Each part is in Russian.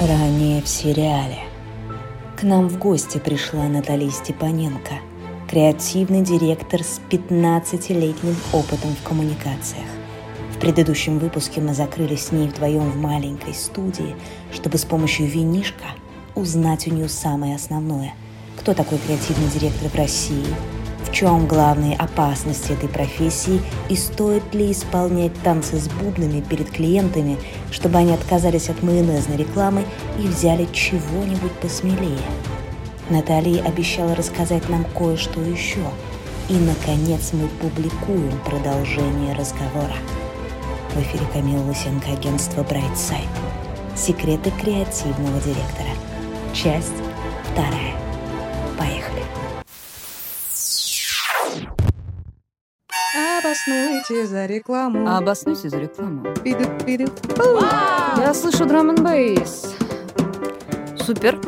Ранее в сериале. К нам в гости пришла Наталья Степаненко, креативный директор с 15-летним опытом в коммуникациях. В предыдущем выпуске мы закрылись с ней вдвоем в маленькой студии, чтобы с помощью винишка узнать у нее самое основное. Кто такой креативный директор в России – в чем главные опасности этой профессии и стоит ли исполнять танцы с бубнами перед клиентами, чтобы они отказались от майонезной рекламы и взяли чего-нибудь посмелее. Наталья обещала рассказать нам кое-что еще. И, наконец, мы публикуем продолжение разговора. В эфире Камила Лысенко, агентство Brightside. Секреты креативного директора. Часть вторая. Обоснуйте за рекламу. Обоснуйте за рекламу. Пиду, пиду. Я слышу драм н бейс. Супер.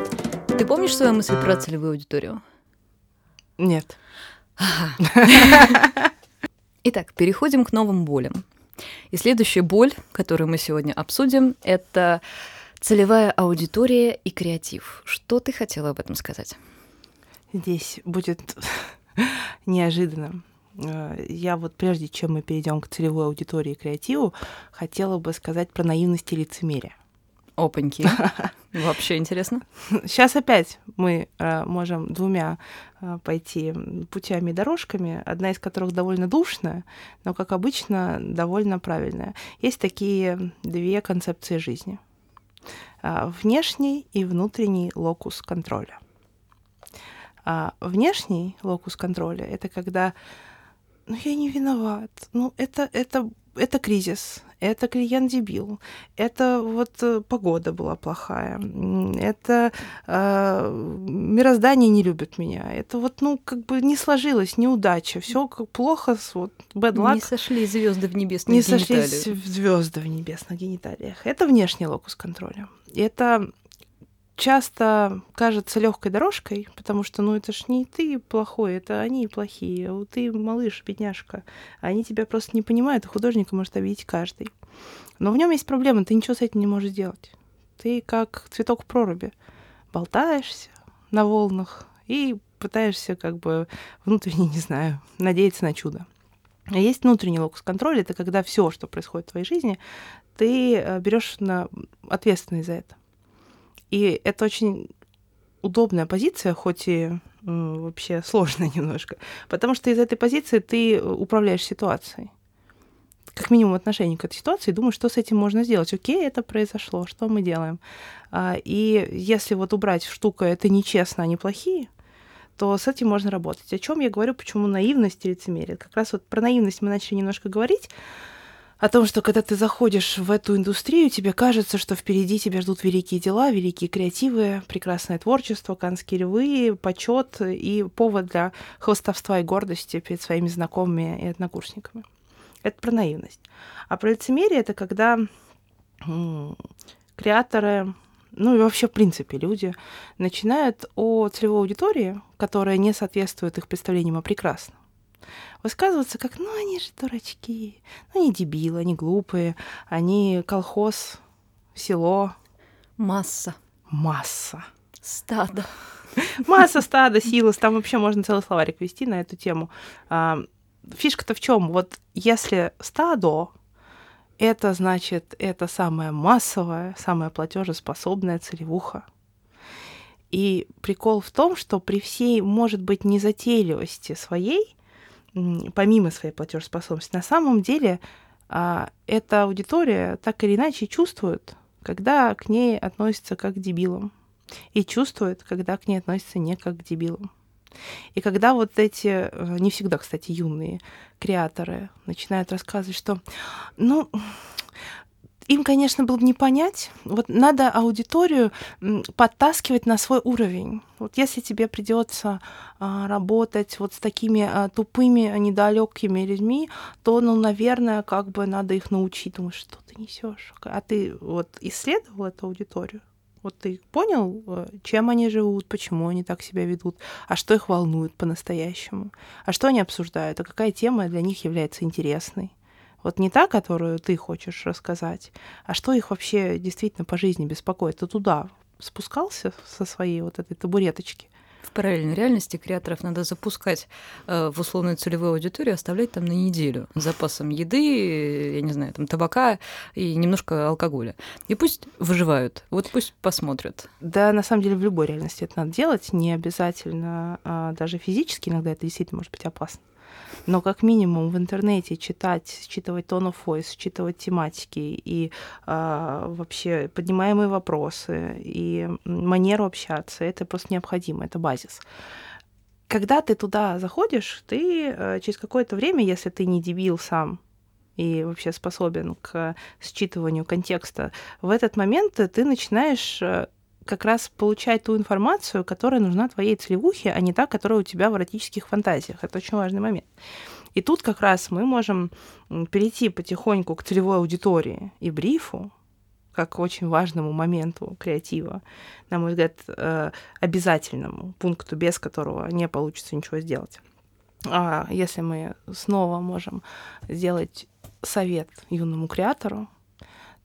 Ты помнишь свою мысль про целевую аудиторию? Нет. Итак, переходим к новым болям. И следующая боль, которую мы сегодня обсудим, это целевая аудитория и креатив. Что ты хотела об этом сказать? Здесь будет неожиданно. Э, я вот прежде чем мы перейдем к целевой аудитории и креативу, хотела бы сказать про наивность и лицемерие. Опаньки. Вообще интересно. Сейчас опять мы э, можем двумя э, пойти путями и дорожками, одна из которых довольно душная, но, как обычно, довольно правильная. Есть такие две концепции жизни. Э, внешний и внутренний локус контроля. Внешний локус контроля — это когда ну я не виноват, ну это, это, это кризис, это клиент дебил, это вот э, погода была плохая, это э, мироздание не любит меня, это вот, ну, как бы не сложилось, неудача, все как плохо, вот, bad luck. Не сошли звезды в небесных не гениталиях. Не сошлись звезды в небесных гениталиях. Это внешний локус контроля. Это часто кажется легкой дорожкой, потому что, ну, это ж не ты плохой, это они плохие. А ты малыш, бедняжка. Они тебя просто не понимают, и художника может обидеть каждый. Но в нем есть проблема, ты ничего с этим не можешь сделать. Ты как цветок в проруби. Болтаешься на волнах и пытаешься как бы внутренне, не знаю, надеяться на чудо. А есть внутренний локус контроля, это когда все, что происходит в твоей жизни, ты э, берешь на ответственность за это. И это очень удобная позиция, хоть и э, вообще сложная немножко, потому что из этой позиции ты управляешь ситуацией. Как минимум отношение к этой ситуации, думаешь, что с этим можно сделать. Окей, это произошло, что мы делаем? А, и если вот убрать штука это нечестно, они плохие, то с этим можно работать. О чем я говорю, почему наивность и лицемерие? Как раз вот про наивность мы начали немножко говорить, о том, что когда ты заходишь в эту индустрию, тебе кажется, что впереди тебя ждут великие дела, великие креативы, прекрасное творчество, канские львы, почет и повод для хвостовства и гордости перед своими знакомыми и однокурсниками. Это про наивность. А про лицемерие это когда креаторы, ну и вообще, в принципе, люди начинают о целевой аудитории, которая не соответствует их представлениям о прекрасном, высказываться как, ну, они же дурачки, ну, они дебилы, они глупые, они колхоз, село. Масса. Масса. Стадо. Масса, стадо, силос. Там вообще можно целый словарик вести на эту тему. А, фишка-то в чем? Вот если стадо, это значит, это самая массовая, самая платежеспособная целевуха. И прикол в том, что при всей, может быть, незатейливости своей, помимо своей платежеспособности, на самом деле а, эта аудитория так или иначе чувствует, когда к ней относятся как к дебилам, и чувствует, когда к ней относятся не как к дебилам. И когда вот эти, э, не всегда, кстати, юные креаторы начинают рассказывать, что, ну, им, конечно, было бы не понять. Вот надо аудиторию подтаскивать на свой уровень. Вот если тебе придется а, работать вот с такими а, тупыми, недалекими людьми, то, ну, наверное, как бы надо их научить. Думаешь, что ты несешь? А ты вот исследовал эту аудиторию? Вот ты понял, чем они живут, почему они так себя ведут, а что их волнует по-настоящему, а что они обсуждают, а какая тема для них является интересной Вот не та, которую ты хочешь рассказать, а что их вообще действительно по жизни беспокоит. Ты туда спускался со своей вот этой табуреточки? В параллельной реальности креаторов надо запускать э, в условную целевую аудиторию, оставлять там на неделю с запасом еды, я не знаю, там табака и немножко алкоголя. И пусть выживают, вот пусть посмотрят. Да, на самом деле в любой реальности это надо делать, не обязательно а, даже физически, иногда это действительно может быть опасно но как минимум в интернете читать, считывать tone of voice, считывать тематики и э, вообще поднимаемые вопросы и манеру общаться, это просто необходимо, это базис. Когда ты туда заходишь, ты э, через какое-то время, если ты не дебил сам, и вообще способен к считыванию контекста, в этот момент ты начинаешь э, как раз получать ту информацию, которая нужна твоей целевухе, а не та, которая у тебя в эротических фантазиях. Это очень важный момент. И тут как раз мы можем перейти потихоньку к целевой аудитории и брифу, как очень важному моменту креатива, на мой взгляд, э, обязательному пункту, без которого не получится ничего сделать. А если мы снова можем сделать совет юному креатору,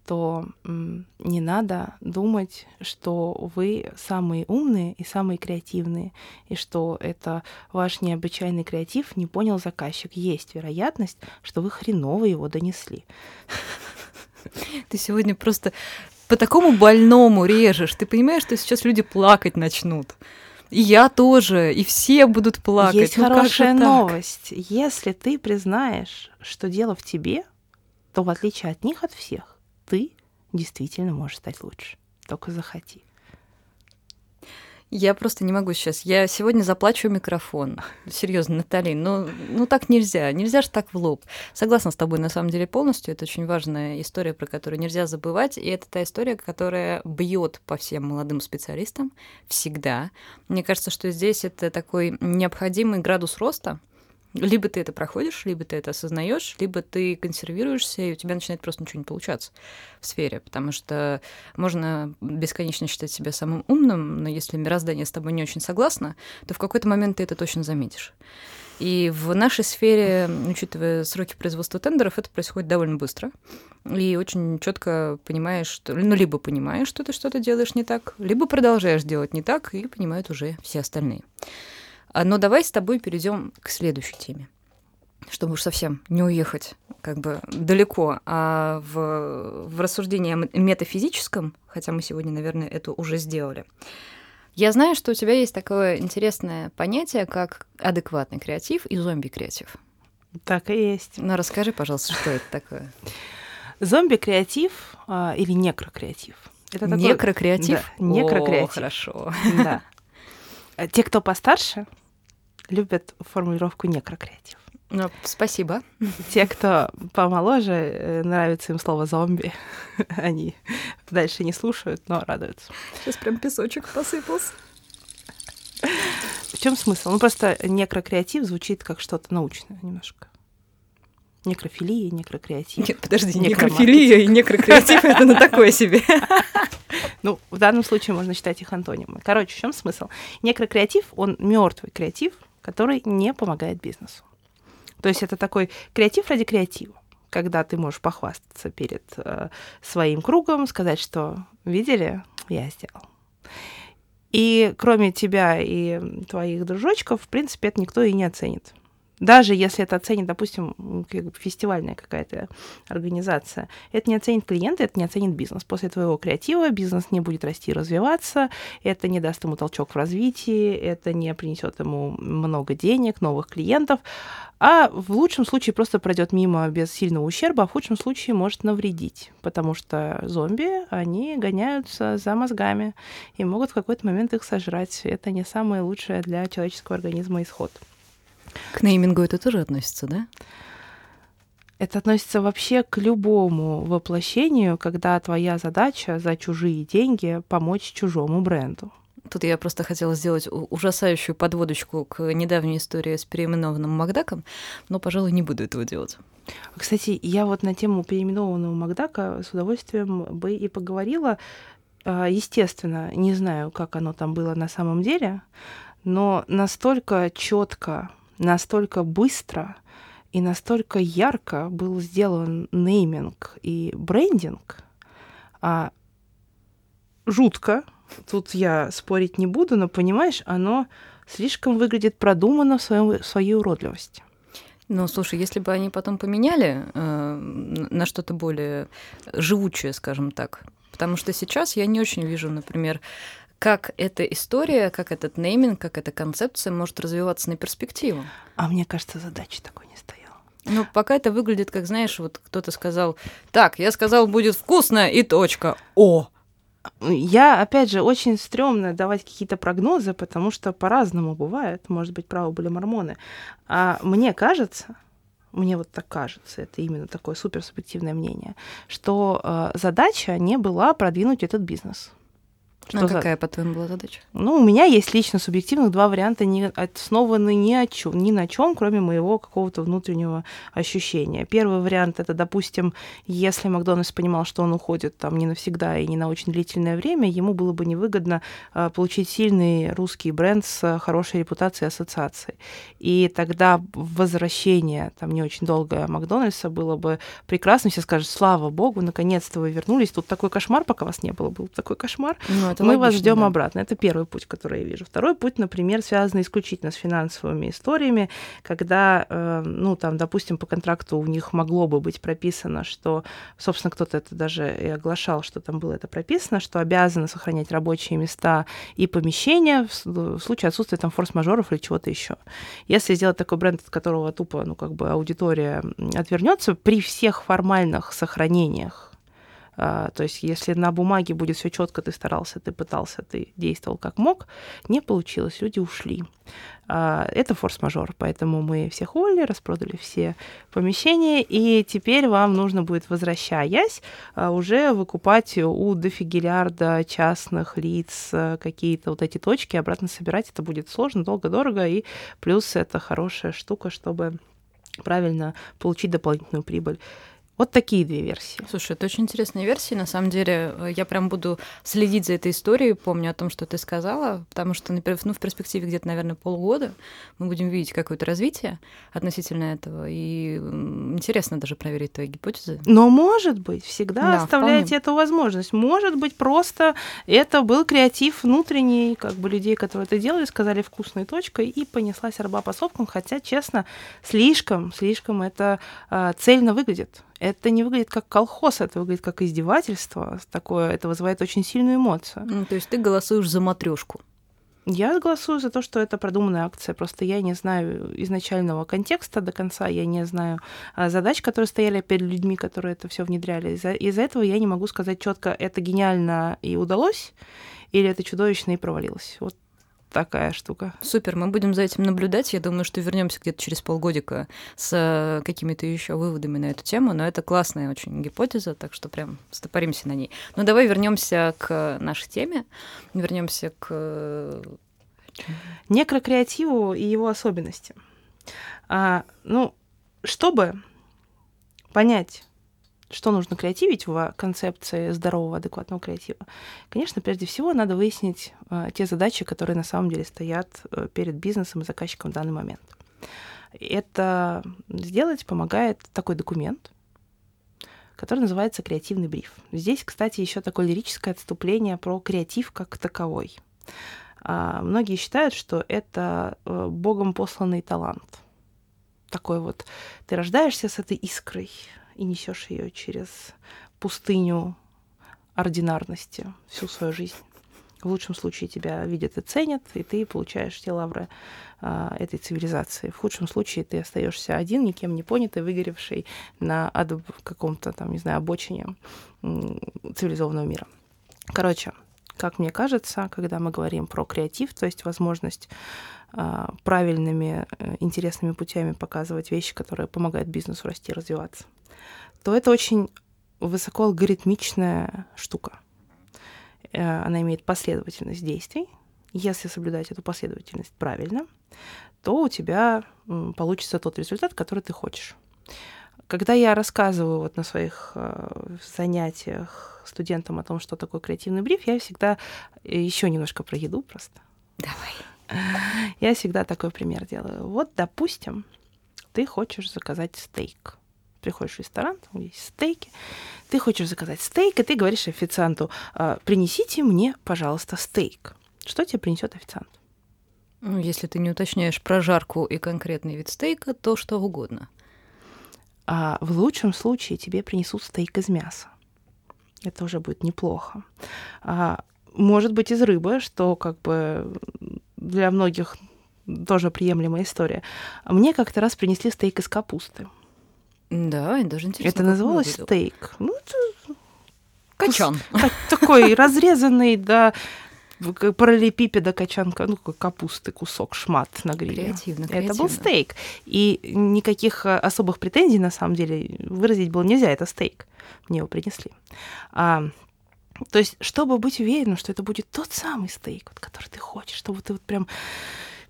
то не надо думать, что вы самые умные и самые креативные, и что это ваш необычайный креатив не понял заказчик. Есть вероятность, что вы хреново его донесли. Ты сегодня просто по такому больному режешь. Ты понимаешь, что сейчас люди плакать начнут. И я тоже, и все будут плакать. Есть ну, хорошая новость. Если ты признаешь, что дело в тебе, то в отличие от них, от всех, ты действительно можешь стать лучше. Только захоти. Я просто не могу сейчас. Я сегодня заплачу микрофон. Серьезно, Натали, ну, ну так нельзя. Нельзя же так в лоб. Согласна с тобой на самом деле полностью. Это очень важная история, про которую нельзя забывать. И это та история, которая бьет по всем молодым специалистам всегда. Мне кажется, что здесь это такой необходимый градус роста, либо ты это проходишь, либо ты это осознаешь, либо ты консервируешься, и у тебя начинает просто ничего не получаться в сфере, потому что можно бесконечно считать себя самым умным, но если мироздание с тобой не очень согласно, то в какой-то момент ты это точно заметишь. И в нашей сфере, учитывая сроки производства тендеров, это происходит довольно быстро. И очень четко понимаешь, что, ну, либо понимаешь, что ты что-то делаешь не так, либо продолжаешь делать не так, и понимают уже все остальные. А, но давай с тобой перейдем к следующей теме чтобы уж совсем не уехать как бы далеко, а в, в рассуждении метафизическом, хотя мы сегодня, наверное, это уже сделали. Я знаю, что у тебя есть такое интересное понятие, как адекватный креатив и зомби-креатив. Так и есть. Ну, расскажи, пожалуйста, что это такое? Зомби-креатив а, или некрокреатив? Это такой... Некрокреатив? Да, некрокреатив. О, хорошо. Да. Те, кто постарше, любят формулировку некрокреатив. Ну, спасибо. Те, кто помоложе, э, нравится им слово зомби, они дальше не слушают, но радуются. Сейчас прям песочек посыпался. В чем смысл? Ну, просто некрокреатив звучит как что-то научное немножко. Некрофилия, некрокреатив. Нет, подожди, некрофилия и некрокреатив — это на такое себе. Ну, в данном случае можно считать их антонимами. Короче, в чем смысл? Некрокреатив, он мертвый креатив, который не помогает бизнесу. То есть это такой креатив ради креатива когда ты можешь похвастаться перед э, своим кругом, сказать, что видели, я сделал. И кроме тебя и твоих дружочков, в принципе, это никто и не оценит. Даже если это оценит, допустим, фестивальная какая-то организация, это не оценит клиента, это не оценит бизнес. После твоего креатива бизнес не будет расти и развиваться, это не даст ему толчок в развитии, это не принесет ему много денег, новых клиентов, а в лучшем случае просто пройдет мимо без сильного ущерба, а в худшем случае может навредить, потому что зомби, они гоняются за мозгами и могут в какой-то момент их сожрать. Это не самое лучшее для человеческого организма исход. К неймингу это тоже относится, да? Это относится вообще к любому воплощению, когда твоя задача за чужие деньги помочь чужому бренду. Тут я просто хотела сделать ужасающую подводочку к недавней истории с переименованным Макдаком, но, пожалуй, не буду этого делать. Кстати, я вот на тему переименованного Макдака с удовольствием бы и поговорила. А, естественно, не знаю, как оно там было на самом деле, но настолько четко настолько быстро и настолько ярко был сделан нейминг и брендинг, а жутко, тут я спорить не буду, но понимаешь, оно слишком выглядит продуманно в, своем, в своей уродливости. Ну, слушай, если бы они потом поменяли э, на что-то более живучее, скажем так, потому что сейчас я не очень вижу, например, как эта история, как этот нейминг, как эта концепция может развиваться на перспективу. А мне кажется, задачи такой не стояла. Ну, пока это выглядит, как, знаешь, вот кто-то сказал, так, я сказал, будет вкусно, и точка. О! Я, опять же, очень стрёмно давать какие-то прогнозы, потому что по-разному бывает. Может быть, правы были мормоны. А мне кажется, мне вот так кажется, это именно такое суперсубъективное мнение, что э, задача не была продвинуть этот бизнес. Что какая, за... по-твоему, была задача? Ну, у меня есть лично субъективных два варианта, не основаны ни, о чем, ни на чем, кроме моего какого-то внутреннего ощущения. Первый вариант это, допустим, если Макдональдс понимал, что он уходит там не навсегда и не на очень длительное время, ему было бы невыгодно э, получить сильный русский бренд с хорошей репутацией ассоциацией. И тогда возвращение, там не очень долгое Макдональдса было бы прекрасно. Все скажут, слава богу, наконец-то вы вернулись. Тут такой кошмар, пока вас не было, был такой кошмар. Ну, это мы логично, вас ждем да. обратно. Это первый путь, который я вижу. Второй путь, например, связан исключительно с финансовыми историями, когда, э, ну, там, допустим, по контракту у них могло бы быть прописано, что, собственно, кто-то это даже и оглашал, что там было это прописано, что обязаны сохранять рабочие места и помещения в случае отсутствия там форс-мажоров или чего-то еще. Если сделать такой бренд, от которого тупо, ну, как бы аудитория отвернется, при всех формальных сохранениях то есть, если на бумаге будет все четко, ты старался, ты пытался, ты действовал как мог, не получилось, люди ушли. А, это форс-мажор, поэтому мы всех уволили, распродали все помещения, и теперь вам нужно будет, возвращаясь, а, уже выкупать у дофигелярда частных лиц какие-то вот эти точки, обратно собирать. Это будет сложно, долго, дорого, и плюс это хорошая штука, чтобы правильно получить дополнительную прибыль. Вот такие две версии. Слушай, это очень интересные версии. На самом деле, э, я прям буду следить за этой историей, помню о том, что ты сказала, потому что ну, в перспективе где-то, наверное, полгода мы будем видеть какое-то развитие относительно этого. И интересно даже проверить твои гипотезы. Но может быть, всегда да, оставляйте вполне. эту возможность. Может быть, просто это был креатив внутренний, как бы людей, которые это делали, сказали вкусной точкой, и понеслась арба по сопкам, хотя, честно, слишком, слишком это э, цельно выглядит это не выглядит как колхоз, это выглядит как издевательство. Такое, это вызывает очень сильную эмоцию. Ну, то есть ты голосуешь за матрешку? Я голосую за то, что это продуманная акция. Просто я не знаю изначального контекста до конца, я не знаю а, задач, которые стояли перед людьми, которые это все внедряли. Из-за, из этого я не могу сказать четко, это гениально и удалось, или это чудовищно и провалилось. Вот такая штука. Супер, мы будем за этим наблюдать. Я думаю, что вернемся где-то через полгодика с э, какими-то еще выводами на эту тему. Но это классная очень гипотеза, так что прям стопоримся на ней. Но давай вернемся к нашей теме, вернемся к некрокреативу и его особенности. А, ну, чтобы понять, что нужно креативить в концепции здорового, адекватного креатива? Конечно, прежде всего надо выяснить э, те задачи, которые на самом деле стоят э, перед бизнесом и заказчиком в данный момент. Это сделать помогает такой документ, который называется креативный бриф. Здесь, кстати, еще такое лирическое отступление про креатив как таковой. А, многие считают, что это э, богом посланный талант. Такой вот, ты рождаешься с этой искрой, и несешь ее через пустыню ординарности всю свою жизнь. В лучшем случае тебя видят и ценят, и ты получаешь те лавры а, этой цивилизации. В худшем случае ты остаешься один, никем не понятый, выгоревший на каком-то там, не знаю, обочине цивилизованного мира. Короче, как мне кажется, когда мы говорим про креатив, то есть возможность а, правильными, э, интересными путями показывать вещи, которые помогают бизнесу расти и развиваться, то это очень высокоалгоритмичная штука. Э, она имеет последовательность действий. Если соблюдать эту последовательность правильно, то у тебя получится тот результат, который ты хочешь. Когда я рассказываю вот на своих э, занятиях студентам о том, что такое креативный бриф, я всегда еще немножко про еду просто. Давай. Я всегда такой пример делаю. Вот, допустим, ты хочешь заказать стейк. Приходишь в ресторан, там есть стейки, ты хочешь заказать стейк, и ты говоришь официанту, «А, принесите мне, пожалуйста, стейк. Что тебе принесет официант? Ну, если ты не уточняешь прожарку и конкретный вид стейка, то что угодно. А в лучшем случае тебе принесут стейк из мяса. Это уже будет неплохо. А, может быть, из рыбы, что как бы для многих тоже приемлемая история. Мне как-то раз принесли стейк из капусты. Да, и даже интересно. Это называлось стейк. Ну, это Качан. Такой разрезанный до параллелепипеда качанка, ну, капусты, кусок, шмат на гриле. Креативно, креативно. Это был стейк. И никаких э, особых претензий, на самом деле, выразить было нельзя. Это стейк. Мне его принесли. А, то есть, чтобы быть уверенным, что это будет тот самый стейк, вот, который ты хочешь, чтобы ты вот прям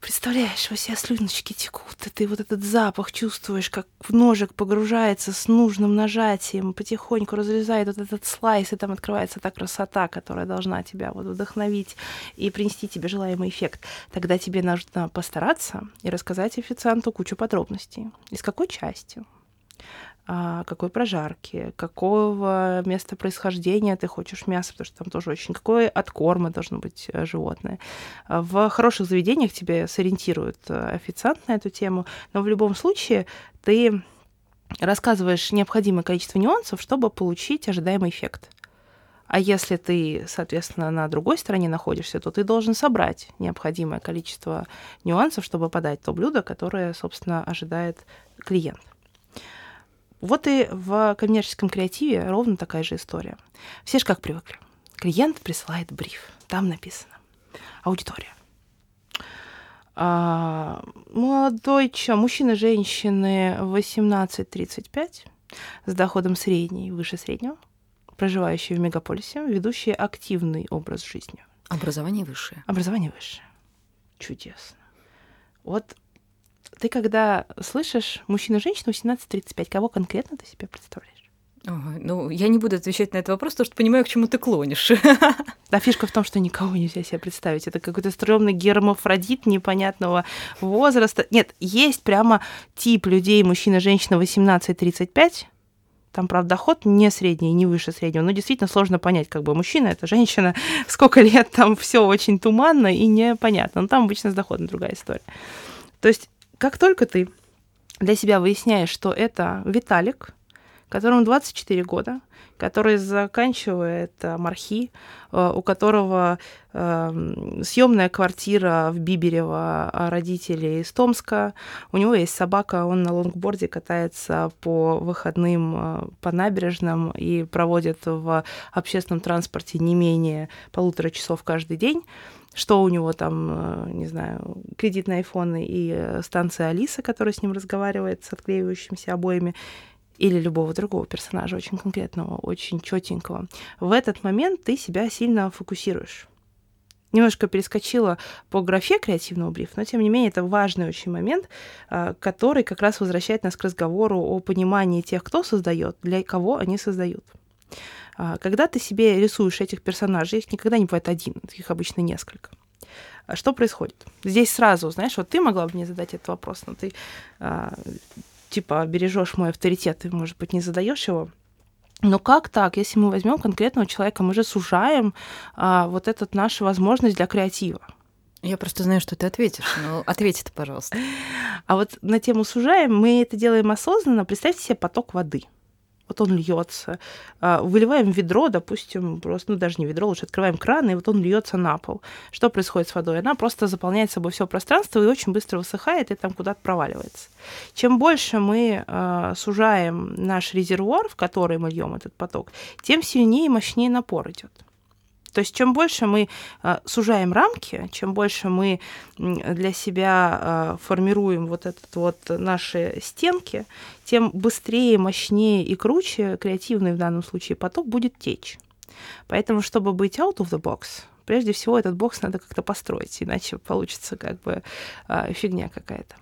представляешь, во себя слюночки текут, и ты вот этот запах чувствуешь, как ножик погружается с нужным нажатием, потихоньку разрезает вот этот слайс, и там открывается та красота, которая должна тебя вот вдохновить и принести тебе желаемый эффект. Тогда тебе нужно постараться и рассказать официанту кучу подробностей. Из какой части, какой прожарки, какого места происхождения ты хочешь мясо, потому что там тоже очень какое от корма должно быть э, животное. А, в хороших заведениях тебе сориентирует э, официант на эту тему, но в любом случае ты рассказываешь необходимое количество нюансов, чтобы получить ожидаемый эффект. А если ты, соответственно, на другой стороне находишься, то ты должен собрать необходимое количество нюансов, чтобы подать то блюдо, которое, собственно, ожидает клиент. Вот и в коммерческом креативе ровно такая же история. Все же как привыкли. Клиент присылает бриф. Там написано. Аудитория. А, молодой чё, мужчина, женщины 18-35 с доходом средний, выше среднего, проживающие в мегаполисе, ведущие активный образ жизни. Образование высшее. Образование высшее. Чудесно. Вот ты когда слышишь мужчина-женщина 18-35, кого конкретно ты себе представляешь? Ой, ну, я не буду отвечать на этот вопрос, потому что понимаю, к чему ты клонишь. Да, фишка в том, что никого нельзя себе представить. Это какой-то стрёмный гермафродит непонятного возраста. Нет, есть прямо тип людей, мужчина-женщина 18-35, там, правда, доход не средний, не выше среднего, но действительно сложно понять, как бы мужчина, это женщина, сколько лет, там все очень туманно и непонятно. Но там обычно с доходом другая история. То есть как только ты для себя выясняешь, что это Виталик, которому 24 года, который заканчивает э, мархи, э, у которого э, съемная квартира в Биберево а родителей из Томска, у него есть собака, он на лонгборде катается по выходным по набережным и проводит в общественном транспорте не менее полутора часов каждый день что у него там, э, не знаю, кредит на айфоны и э, станция Алиса, которая с ним разговаривает с отклеивающимися обоями, или любого другого персонажа, очень конкретного, очень четенького. В этот момент ты себя сильно фокусируешь. Немножко перескочила по графе креативного брифа, но тем не менее это важный очень момент, э, который как раз возвращает нас к разговору о понимании тех, кто создает, для кого они создают. А, когда ты себе рисуешь этих персонажей, их никогда не бывает один, их обычно несколько. А что происходит? Здесь сразу, знаешь, вот ты могла бы мне задать этот вопрос, но ты а, типа бережешь мой авторитет, ты, может быть, не задаешь его. Но как так, если мы возьмем конкретного человека, мы же сужаем а, вот эту нашу возможность для креатива. Я просто знаю, что ты ответишь, но ответь пожалуйста. А вот на тему сужаем мы это делаем осознанно. Представьте себе поток воды вот он льется. А, выливаем ведро, допустим, просто, ну даже не ведро, лучше открываем кран, и вот он льется на пол. Что происходит с водой? Она просто заполняет собой все пространство и очень быстро высыхает и там куда-то проваливается. Чем больше мы э, сужаем наш резервуар, в который мы льем этот поток, тем сильнее и мощнее напор идет. То есть чем больше мы э, сужаем рамки, чем больше мы для себя э, формируем вот этот вот наши стенки, тем быстрее, мощнее и круче креативный в данном случае поток будет течь. Поэтому, чтобы быть out of the box, прежде всего этот бокс надо как-то построить, иначе получится как бы э, фигня какая-то.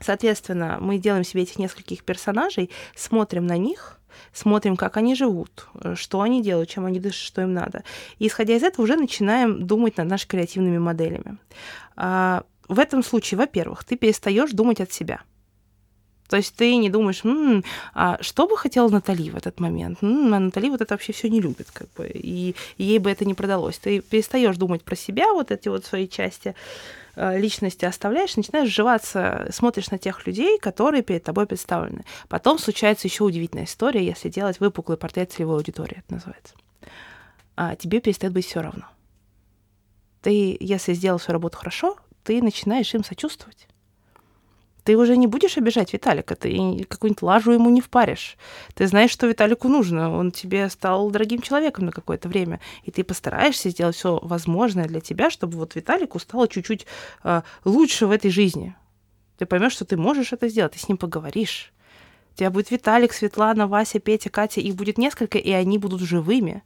Соответственно, мы делаем себе этих нескольких персонажей, смотрим на них, смотрим, как они живут, э, что они делают, чем они дышат, что им надо. И исходя из этого уже начинаем думать над нашими креативными моделями. А, в этом случае, во-первых, ты перестаешь думать от себя. То есть ты не думаешь, м-м, а что бы хотела Натали в этот момент? М-м, а Натали вот это вообще все не любит, как бы, и ей бы это не продалось. Ты перестаешь думать про себя, вот эти вот свои части личности оставляешь, начинаешь сживаться, смотришь на тех людей, которые перед тобой представлены. Потом случается еще удивительная история, если делать выпуклый портрет целевой аудитории, это называется. А тебе перестает быть все равно. Ты, если сделал свою работу хорошо, ты начинаешь им сочувствовать ты уже не будешь обижать Виталика, ты какую-нибудь лажу ему не впаришь. Ты знаешь, что Виталику нужно, он тебе стал дорогим человеком на какое-то время, и ты постараешься сделать все возможное для тебя, чтобы вот Виталику стало чуть-чуть э, лучше в этой жизни. Ты поймешь, что ты можешь это сделать, ты с ним поговоришь. У тебя будет Виталик, Светлана, Вася, Петя, Катя, их будет несколько, и они будут живыми.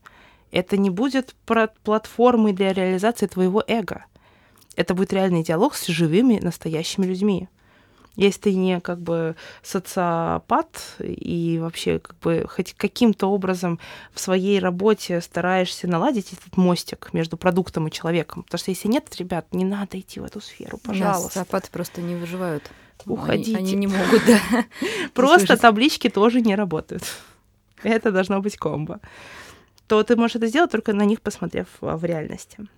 Это не будет платформой для реализации твоего эго. Это будет реальный диалог с живыми, настоящими людьми. Если ты не как бы социопат и вообще как бы хоть каким-то образом в своей работе стараешься наладить этот мостик между продуктом и человеком. Потому что если нет, ребят, не надо идти в эту сферу, пожалуйста. Социопаты просто не выживают. Уходите. Они, они не могут, да. Просто таблички тоже не работают. Это должно быть комбо. То ты можешь это сделать, только на них посмотрев в реальности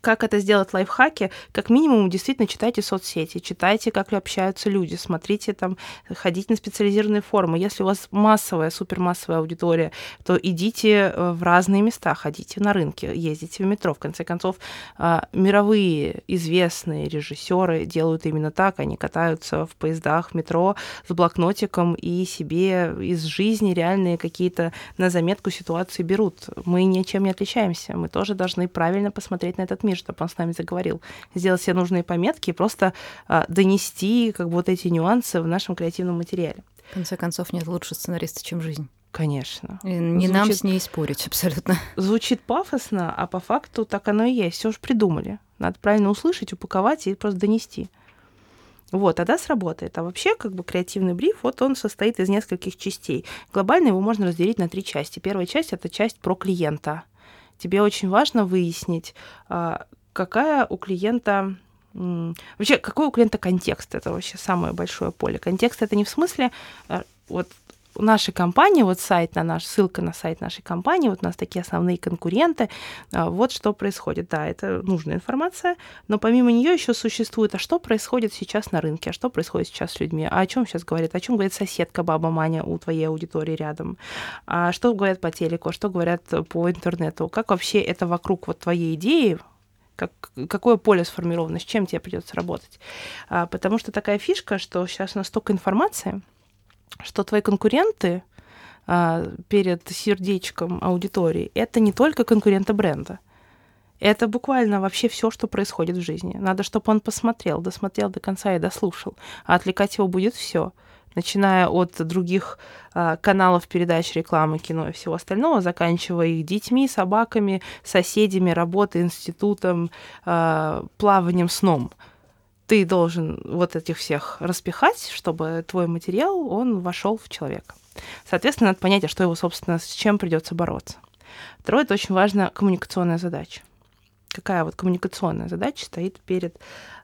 как это сделать лайфхаки, как минимум действительно читайте соцсети, читайте, как общаются люди, смотрите там, ходите на специализированные форумы. Если у вас массовая, супермассовая аудитория, то идите э, в разные места, ходите на рынки, ездите в метро. В конце концов, а, мировые известные режиссеры делают именно так, они катаются в поездах, в метро с блокнотиком и себе из жизни реальные какие-то на заметку ситуации берут. Мы ничем не отличаемся, мы тоже должны правильно посмотреть на это этот мир, чтобы он с нами заговорил. Сделать все нужные пометки и просто а, донести как бы вот эти нюансы в нашем креативном материале. В конце концов, нет лучше сценариста, чем жизнь. Конечно. И не звучит, нам с ней спорить абсолютно. Звучит пафосно, а по факту так оно и есть. Все уж придумали. Надо правильно услышать, упаковать и просто донести. Вот, тогда сработает. А вообще, как бы креативный бриф, вот он состоит из нескольких частей. Глобально его можно разделить на три части. Первая часть — это часть про клиента тебе очень важно выяснить, а, какая у клиента Вообще, какой у клиента контекст? Это вообще самое большое поле. Контекст это не в смысле а, вот нашей компании, вот сайт на наш, ссылка на сайт нашей компании, вот у нас такие основные конкуренты, а, вот что происходит. Да, это нужная информация, но помимо нее еще существует, а что происходит сейчас на рынке, а что происходит сейчас с людьми, а о чем сейчас говорит, о чем говорит соседка баба Маня у твоей аудитории рядом, а что говорят по телеку, а что говорят по интернету, как вообще это вокруг вот твоей идеи, как, какое поле сформировано, с чем тебе придется работать. А, потому что такая фишка, что сейчас у нас столько информации, что твои конкуренты а, перед сердечком аудитории это не только конкуренты бренда. Это буквально вообще все, что происходит в жизни. Надо, чтобы он посмотрел, досмотрел до конца и дослушал. А отвлекать его будет все начиная от других а, каналов передач рекламы, кино и всего остального, заканчивая их детьми, собаками, соседями, работой, институтом, а, плаванием, сном ты должен вот этих всех распихать, чтобы твой материал, он вошел в человека. Соответственно, надо понять, а что его, собственно, с чем придется бороться. Второе, это очень важная коммуникационная задача. Какая вот коммуникационная задача стоит перед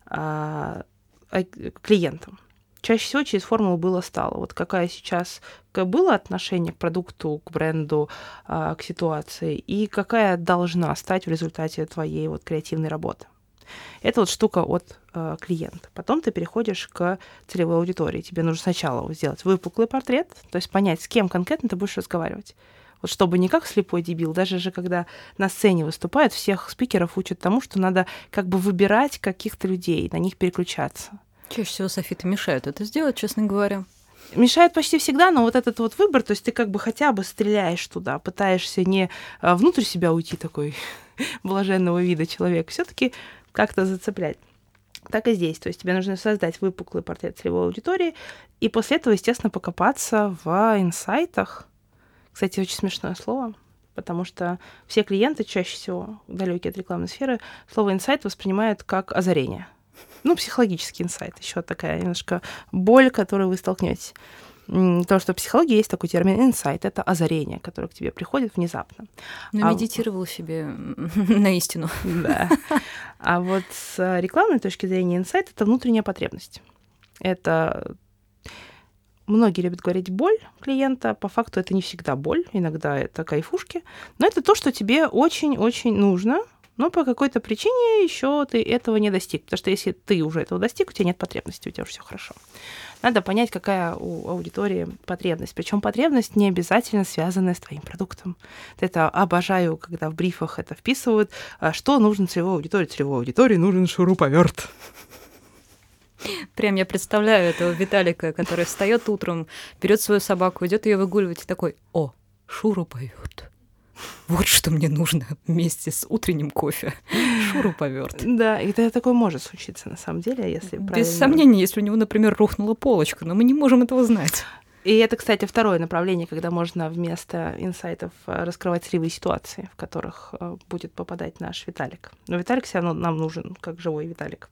а, а, клиентом? Чаще всего через формулу было-стало. Вот какая сейчас было отношение к продукту, к бренду, а, к ситуации, и какая должна стать в результате твоей вот креативной работы. Это вот штука от э, клиента. Потом ты переходишь к целевой аудитории. Тебе нужно сначала сделать выпуклый портрет, то есть понять, с кем конкретно ты будешь разговаривать. Вот чтобы не как слепой дебил, даже же когда на сцене выступают, всех спикеров учат тому, что надо как бы выбирать каких-то людей, на них переключаться. Чаще всего софиты мешают это сделать, честно говоря. Мешает почти всегда, но вот этот вот выбор, то есть ты как бы хотя бы стреляешь туда, пытаешься не э, внутрь себя уйти такой блаженного вида человек, все-таки как-то зацеплять. Так и здесь. То есть тебе нужно создать выпуклый портрет целевой аудитории, и после этого, естественно, покопаться в инсайтах. Кстати, очень смешное слово, потому что все клиенты чаще всего, далекие от рекламной сферы, слово инсайт воспринимают как озарение. Ну, психологический инсайт, еще такая немножко боль, которую вы столкнетесь. То, что в психологии есть такой термин инсайт, это озарение, которое к тебе приходит внезапно. Ну, медитировал а... себе на истину. Да. А вот с рекламной точки зрения инсайт — это внутренняя потребность. Это многие любят говорить боль клиента. По факту это не всегда боль, иногда это кайфушки. Но это то, что тебе очень-очень нужно, но по какой-то причине еще ты этого не достиг. Потому что если ты уже этого достиг, у тебя нет потребности, у тебя уже все хорошо. Надо понять, какая у аудитории потребность. Причем потребность не обязательно связанная с твоим продуктом. Это обожаю, когда в брифах это вписывают. А что нужно целевой аудитории? Целевой аудитории нужен шуруповерт. Прям я представляю этого Виталика, который встает утром, берет свою собаку, идет ее выгуливать и такой, о, шуруповерт. Вот что мне нужно вместе с утренним кофе. Шуруповерт. Да, и это такое может случиться на самом деле, если Без правильно... сомнения, если у него, например, рухнула полочка, но мы не можем этого знать. И это, кстати, второе направление, когда можно вместо инсайтов э, раскрывать целевые ситуации, в которых э, будет попадать наш Виталик. Но Виталик все равно нам нужен, как живой Виталик.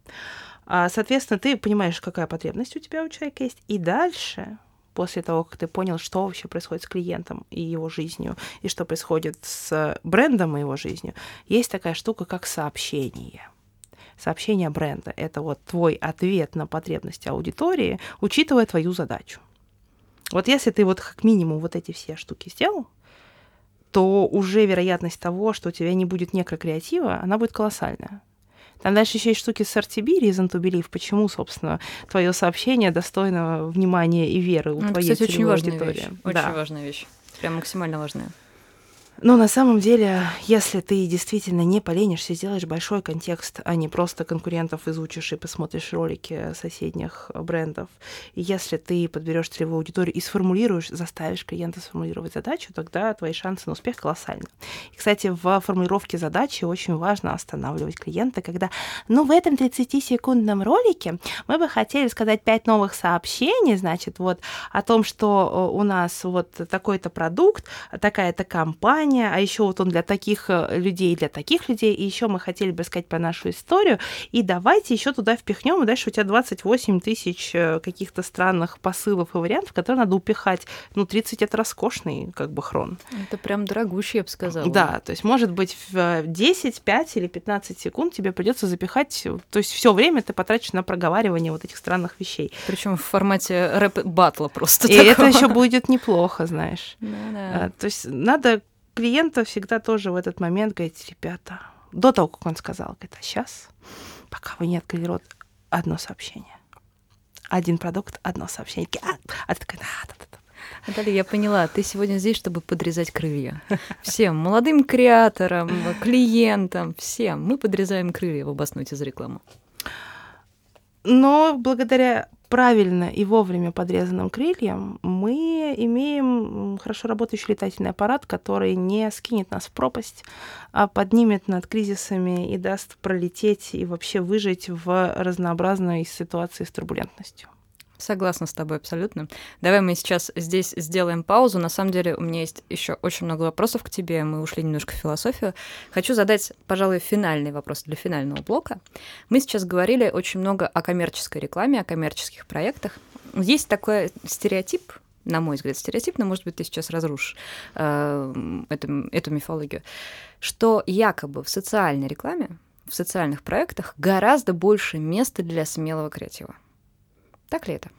А, Соответственно, ты понимаешь, какая потребность у тебя у человека есть, и дальше после того, как ты понял, что вообще происходит с клиентом и его жизнью, и что происходит с брендом и его жизнью, есть такая штука, как сообщение. Сообщение бренда — это вот твой ответ на потребности аудитории, учитывая твою задачу. Вот если ты вот как минимум вот эти все штуки сделал, то уже вероятность того, что у тебя не будет некрокреатива, она будет колоссальная. Там дальше еще есть штуки с RTB, Reason to Believe, почему, собственно, твое сообщение достойно внимания и веры у Ну, твоей кстати, очень важная аудитории. вещь. Очень Да. важная вещь. Прям максимально важная. Но на самом деле, если ты действительно не поленишься, сделаешь большой контекст, а не просто конкурентов изучишь и посмотришь ролики соседних брендов, и если ты подберешь целевую аудиторию и сформулируешь, заставишь клиента сформулировать задачу, тогда твои шансы на успех колоссальны. И, кстати, в формулировке задачи очень важно останавливать клиента, когда, ну, в этом 30-секундном ролике мы бы хотели сказать 5 новых сообщений, значит, вот о том, что э, у нас вот такой-то продукт, такая-то компания, а еще вот он для таких э, людей, для таких людей, и еще мы хотели бы сказать про нашу историю, и давайте еще туда впихнем, и дальше у тебя 28 тысяч э, каких-то странных посылов и вариантов, которые надо упихать. Ну, 30 это роскошный как бы хрон. Это прям дорогущий, я бы сказала. Да, то есть, может быть, в э, 10, 5 или 15 секунд тебе придется запихать, э, то есть все время ты потратишь на проговаривание вот этих странных вещей. Причем в формате рэп-батла просто. И это такого. еще будет неплохо, знаешь. Да-да. А, То есть надо клиента всегда тоже в этот момент говорить, ребята, до того, как он сказал, говорит, а сейчас, пока вы не открыли рот, одно сообщение. Один продукт, одно сообщение. А, а ты такая, да, да, да. Наталья, я поняла, ты сегодня здесь, чтобы подрезать крылья. Всем молодым креаторам, клиентам, всем. Мы подрезаем крылья в обоснуйте за рекламу. Но благодаря правильно и вовремя подрезанным крыльям мы имеем хорошо работающий летательный аппарат, который не скинет нас в пропасть, а поднимет над кризисами и даст пролететь и вообще выжить в разнообразной ситуации с турбулентностью. Согласна с тобой абсолютно. Давай мы сейчас здесь сделаем паузу. На самом деле у меня есть еще очень много вопросов к тебе. Мы ушли немножко в философию. Хочу задать, пожалуй, финальный вопрос для финального блока. Мы сейчас говорили очень много о коммерческой рекламе, о коммерческих проектах. Есть такой стереотип, на мой взгляд, стереотип, но, может быть, ты сейчас разрушишь э, эту, эту мифологию, что якобы в социальной рекламе, в социальных проектах гораздо больше места для смелого креатива. Так ли это?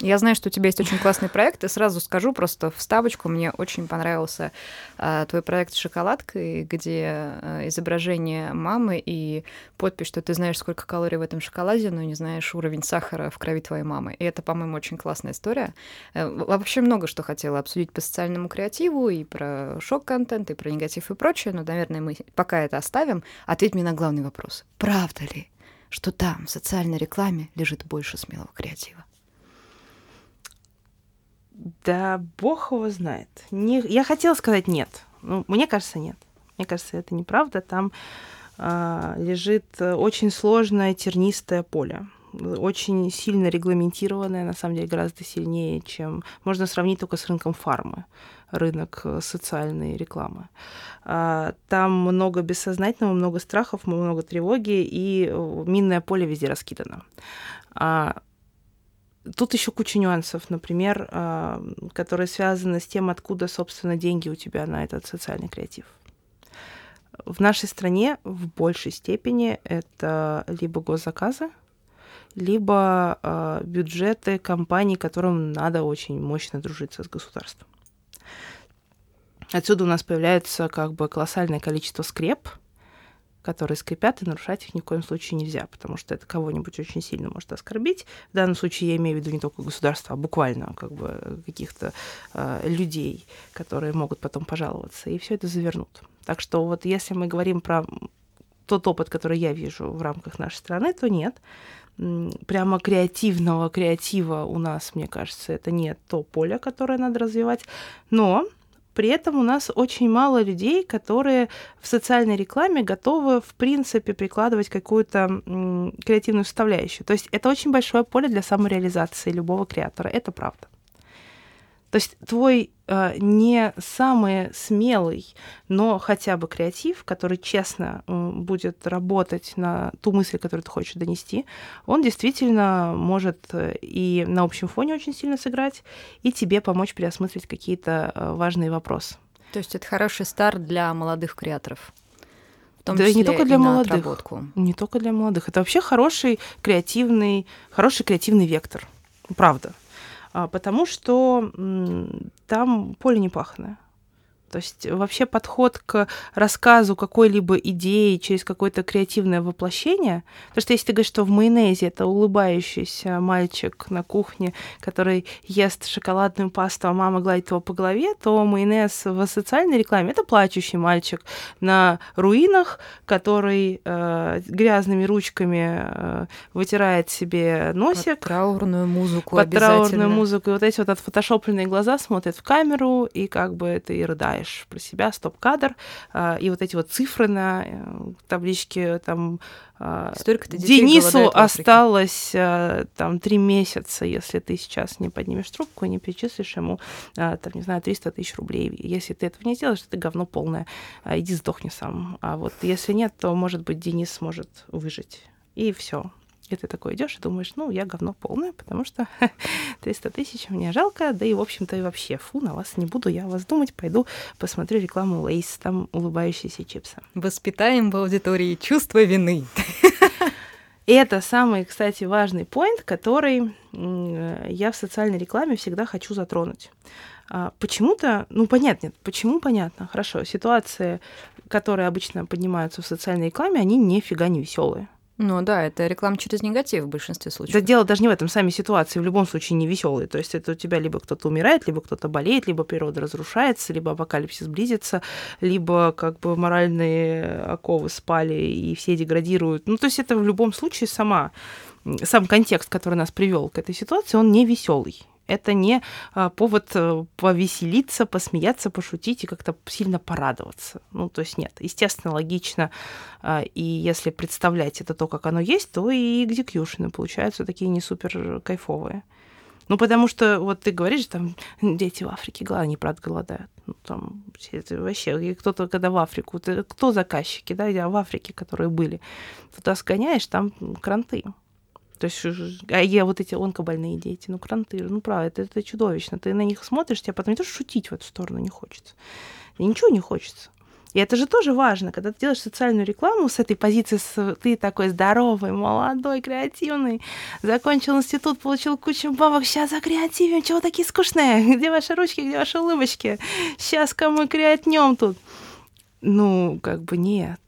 Я знаю, что у тебя есть очень классный проект, и сразу скажу просто вставочку. Мне очень понравился а, твой проект с шоколадкой, где а, изображение мамы и подпись, что ты знаешь, сколько калорий в этом шоколаде, но не знаешь уровень сахара в крови твоей мамы. И это, по-моему, очень классная история. Э, Вообще много что хотела обсудить по социальному креативу, и про шок-контент, и про негатив и прочее, но, наверное, мы пока это оставим. Ответь мне на главный вопрос. Правда ли, что там, в социальной рекламе, лежит больше смелого креатива? Да бог его знает. Не... Я хотела сказать нет. Ну, мне кажется, нет. Мне кажется, это неправда. Там а, лежит э, очень сложное тернистое поле. Очень сильно регламентированное, на самом деле, гораздо сильнее, чем можно сравнить только с рынком фармы, рынок э, социальной рекламы. А, Там много бессознательного, много страхов, много тревоги, и э, минное поле везде раскидано. А, Тут еще куча нюансов, например, а, которые связаны с тем, откуда, собственно, деньги у тебя на этот социальный креатив. В нашей стране в большей степени это либо госзаказы, либо э, бюджеты компаний, которым надо очень мощно дружиться с государством. Отсюда у нас появляется как бы колоссальное количество скреп, которые скрипят, и нарушать их ни в коем случае нельзя, потому что это кого-нибудь очень сильно может оскорбить. В данном случае я имею в виду не только государство, а буквально как бы каких-то э, людей, которые могут потом пожаловаться, и все это завернут. Так что вот если мы говорим про тот опыт, который я вижу в рамках нашей страны, то нет. Прямо креативного креатива у нас, мне кажется, это не то поле, которое надо развивать. Но при этом у нас очень мало людей, которые в социальной рекламе готовы, в принципе, прикладывать какую-то креативную составляющую. То есть это очень большое поле для самореализации любого креатора. Это правда. То есть твой э, не самый смелый, но хотя бы креатив, который честно э, будет работать на ту мысль, которую ты хочешь донести, он действительно может э, и на общем фоне очень сильно сыграть, и тебе помочь переосмыслить какие-то э, важные вопросы. То есть это хороший старт для молодых креаторов. В том да числе не только для молодых. Отработку. Не только для молодых. Это вообще хороший креативный, хороший креативный вектор. Правда. А, потому что там поле не пахное. То есть вообще подход к рассказу какой-либо идеи через какое-то креативное воплощение. Потому что если ты говоришь, что в майонезе это улыбающийся мальчик на кухне, который ест шоколадную пасту, а мама гладит его по голове, то майонез в социальной рекламе это плачущий мальчик на руинах, который э, грязными ручками э, вытирает себе носик. Под траурную музыку Под траурную музыку. И вот эти вот отфотошопленные глаза смотрят в камеру, и как бы это и рыдает знаешь про себя, стоп-кадр, а, и вот эти вот цифры на э, табличке там а, Денису осталось там три месяца, если ты сейчас не поднимешь трубку и не перечислишь ему, там, не знаю, 300 тысяч рублей. Если ты этого не сделаешь, то ты говно полное. Иди сдохни сам. А вот если нет, то, может быть, Денис сможет выжить. И все. И ты такой идешь и думаешь, ну, я говно полное, потому что 300 тысяч мне жалко, да и, в общем-то, и вообще, фу, на вас не буду я вас думать, пойду посмотрю рекламу Лейс, там улыбающиеся чипсы. Воспитаем в аудитории чувство вины. И это самый, кстати, важный поинт, который я в социальной рекламе всегда хочу затронуть. А, почему-то, ну понятно, почему понятно, хорошо, ситуации, которые обычно поднимаются в социальной рекламе, они нифига не веселые. Ну да, это реклама через негатив в большинстве случаев. Да дело даже не в этом, сами ситуации в любом случае не веселые. То есть это у тебя либо кто-то умирает, либо кто-то болеет, либо природа разрушается, либо апокалипсис близится, либо как бы моральные оковы спали и все деградируют. Ну то есть это в любом случае сама сам контекст, который нас привел к этой ситуации, он не веселый. Это не а, повод э, повеселиться, посмеяться, пошутить и как-то сильно порадоваться. Ну, то есть нет. Естественно, логично. А, и если представлять это то, как оно есть, то и экзекьюшены получаются такие не супер кайфовые. Ну, потому что вот ты говоришь, там, дети в Африке, они, правда, голодают. Ну, там, вообще, кто-то, когда в Африку, ты, кто заказчики, да, в Африке, которые были, туда сгоняешь, там кранты. То есть, а я вот эти онкобольные дети, ну, кранты, ну, правда, это, это чудовищно. Ты на них смотришь, тебе потом не то шутить в эту сторону не хочется. И ничего не хочется. И это же тоже важно, когда ты делаешь социальную рекламу с этой позиции, с, ты такой здоровый, молодой, креативный, закончил институт, получил кучу бабок, сейчас за креативим, чего такие скучные? Где ваши ручки, где ваши улыбочки? Сейчас кому креатнем тут? Ну, как бы нет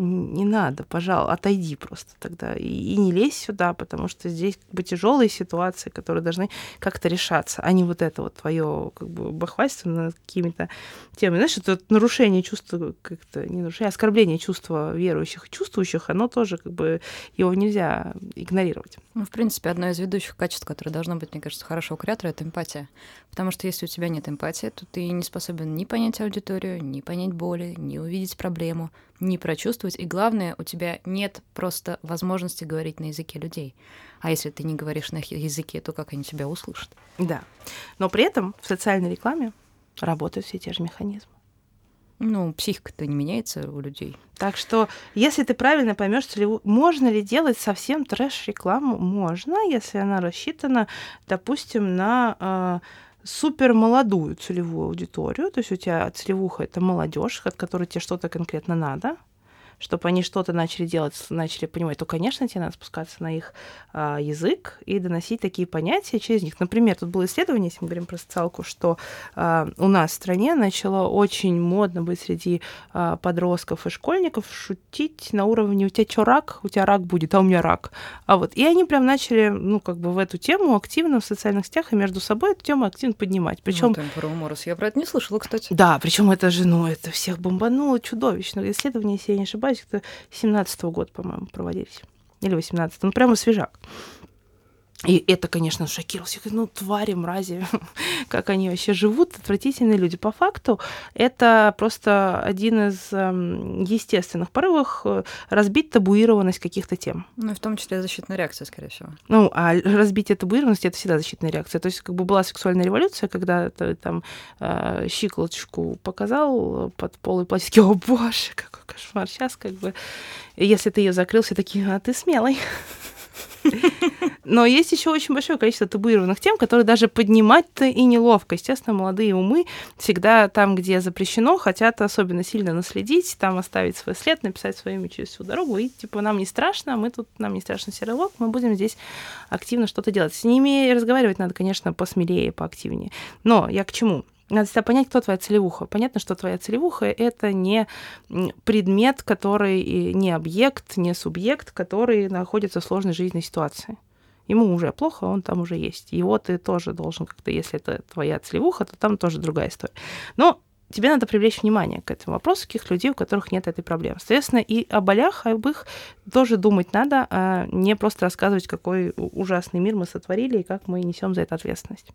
не надо, пожалуй, отойди просто тогда и, и не лезь сюда, потому что здесь как бы тяжелые ситуации, которые должны как-то решаться, а не вот это вот твое как бы бахвальство над какими-то темами. Знаешь, это вот нарушение чувства, как-то не нарушение, а оскорбление чувства верующих и чувствующих, оно тоже как бы его нельзя игнорировать. Ну, в принципе, одно из ведущих качеств, которое должно быть, мне кажется, хорошего креатора, это эмпатия. Потому что если у тебя нет эмпатии, то ты не способен ни понять аудиторию, ни понять боли, ни увидеть проблему, ни прочувствовать. И главное, у тебя нет просто возможности говорить на языке людей. А если ты не говоришь на языке, то как они тебя услышат? Да. Но при этом в социальной рекламе работают все те же механизмы. Ну, психика-то не меняется у людей. Так что, если ты правильно поймешь целевую, можно ли делать совсем трэш-рекламу? Можно, если она рассчитана, допустим, на э, супер молодую целевую аудиторию. То есть у тебя целевуха это молодежь, от которой тебе что-то конкретно надо чтобы они что-то начали делать, начали понимать, то, конечно, тебе надо спускаться на их а, язык и доносить такие понятия через них. Например, тут было исследование, если мы говорим про социалку, что а, у нас в стране начало очень модно быть среди а, подростков и школьников шутить на уровне «у тебя что, рак? У тебя рак будет, а у меня рак». А вот, и они прям начали, ну, как бы в эту тему активно в социальных сетях и между собой эту тему активно поднимать. Причем... Про Морос. Я про это не слышала, кстати. Да, причем это же, ну, это всех бомбануло чудовищно. Исследования, если я не ошибаюсь, это 17 -го года, по-моему, проводились. Или 18 ну, прямо свежак. И это, конечно, шокировало. Я ну, твари, мрази, как они вообще живут, отвратительные люди. По факту, это просто один из э, естественных порывов разбить табуированность каких-то тем. Ну, и в том числе защитная реакция, скорее всего. Ну, а разбитие табуированности — это всегда защитная реакция. То есть, как бы была сексуальная революция, когда ты там э, щиколоточку показал под полой платье, о боже, какой кошмар. Сейчас как бы, если ты ее закрыл, все такие, а ты смелый. Но есть еще очень большое количество табуированных тем, которые даже поднимать-то и неловко. Естественно, молодые умы всегда там, где запрещено, хотят особенно сильно наследить, там оставить свой след, написать свое имя через всю дорогу. И типа нам не страшно, мы тут, нам не страшно серый лог, мы будем здесь активно что-то делать. С ними разговаривать надо, конечно, посмелее, поактивнее. Но я к чему? Надо всегда понять, кто твоя целевуха. Понятно, что твоя целевуха — это не предмет, который, не объект, не субъект, который находится в сложной жизненной ситуации. Ему уже плохо, он там уже есть. Его ты тоже должен как-то, если это твоя целевуха, то там тоже другая история. Но тебе надо привлечь внимание к этому вопросу каких людей, у которых нет этой проблемы. Соответственно, и о болях, об их тоже думать надо, а не просто рассказывать, какой ужасный мир мы сотворили и как мы несем за это ответственность.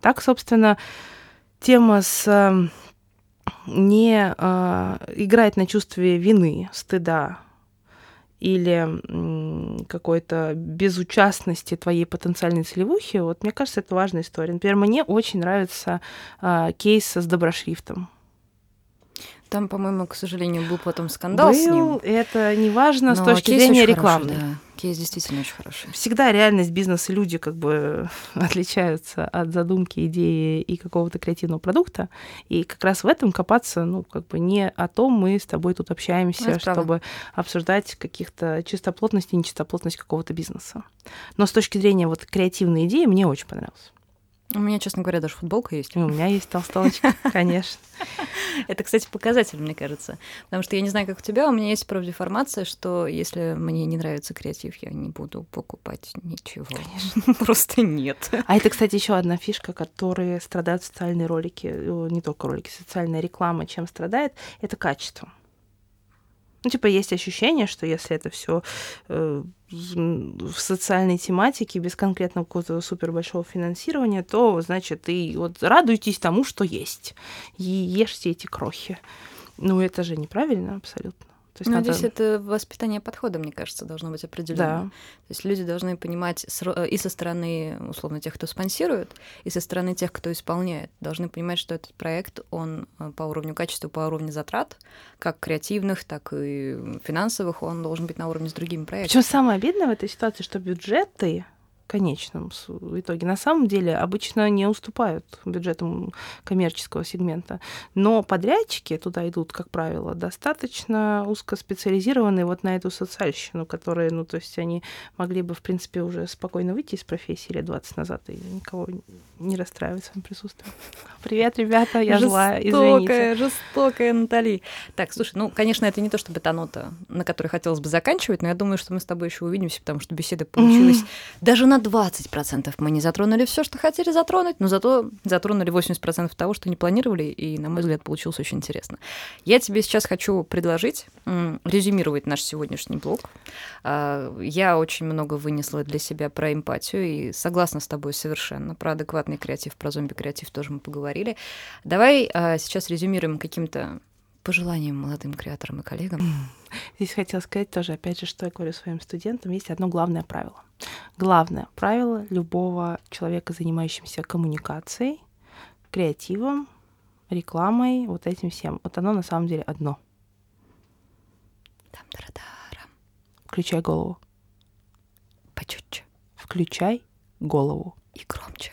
Так, собственно, тема с эм, не э, играть на чувстве вины, стыда или какой-то безучастности твоей потенциальной целевухи, вот мне кажется, это важная история. Например, мне очень нравится э, кейс с доброшрифтом. Там, по-моему, к сожалению, был потом скандал был, с ним. Это не важно с точки зрения рекламы. Хороший, да. Кейс действительно очень хороший. Всегда реальность бизнеса люди как бы отличаются от задумки, идеи и какого-то креативного продукта. И как раз в этом копаться, ну, как бы не о том мы с тобой тут общаемся, ну, чтобы правда. обсуждать каких-то чистоплотность и нечистоплотность какого-то бизнеса. Но с точки зрения вот креативной идеи мне очень понравилось. У меня, честно говоря, даже футболка есть. И у меня есть толстовочка, конечно. Это, кстати, показатель, мне кажется. Потому что я не знаю, как у тебя, у меня есть профдеформация, что если мне не нравится креатив, я не буду покупать ничего. Конечно. Просто нет. А это, кстати, еще одна фишка, которой страдают социальные ролики, не только ролики, социальная реклама, чем страдает, это качество. Ну, типа, есть ощущение, что если это все э, в социальной тематике, без конкретного какого-то супер большого финансирования, то, значит, и вот радуйтесь тому, что есть. И ешьте эти крохи. Ну, это же неправильно абсолютно. То есть ну, надо... здесь это воспитание подхода, мне кажется, должно быть определенно. Да. То есть люди должны понимать э, и со стороны, условно, тех, кто спонсирует, и со стороны тех, кто исполняет, должны понимать, что этот проект, он э, по уровню качества, по уровню затрат, как креативных, так и финансовых, он должен быть на уровне с другими проектами. Причем самое обидное в этой ситуации, что бюджеты конечном итоге. На самом деле обычно не уступают бюджетам коммерческого сегмента. Но подрядчики туда идут, как правило, достаточно узкоспециализированные вот на эту социальщину, которые, ну, то есть они могли бы, в принципе, уже спокойно выйти из профессии лет 20 назад и никого не расстраивать своим присутствием. Привет, ребята, я злая, извините. Жестокая, жестокая Натали. Так, слушай, ну, конечно, это не то чтобы та нота, на которой хотелось бы заканчивать, но я думаю, что мы с тобой еще увидимся, потому что беседа получилась даже на на 20% мы не затронули все, что хотели затронуть, но зато затронули 80% того, что не планировали, и, на мой взгляд, получилось очень интересно. Я тебе сейчас хочу предложить резюмировать наш сегодняшний блог. А, я очень много вынесла для себя про эмпатию, и согласна с тобой совершенно. Про адекватный креатив, про зомби-креатив тоже мы поговорили. Давай а, сейчас резюмируем каким-то пожеланиям молодым креаторам и коллегам? Здесь хотела сказать тоже, опять же, что я говорю своим студентам, есть одно главное правило. Главное правило любого человека, занимающегося коммуникацией, креативом, рекламой, вот этим всем. Вот оно на самом деле одно. Включай голову. Почетче. Включай голову. И громче.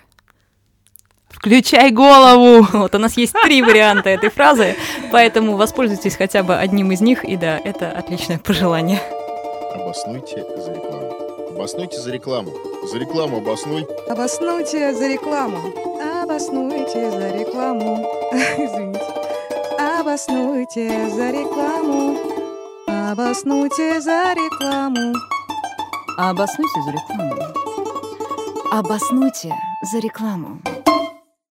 Включай голову! Вот у нас есть три варианта этой фразы. Поэтому воспользуйтесь хотя бы одним из них, и да, это отличное пожелание. Обоснуйте за рекламу. Обоснуйте за рекламу. За рекламу обоснуй. Обоснуйте за рекламу. Обоснуйте за рекламу. Извините. Обоснуйте за рекламу. Обоснуйте за рекламу. Обоснуйте за рекламу. Обоснуйте за рекламу.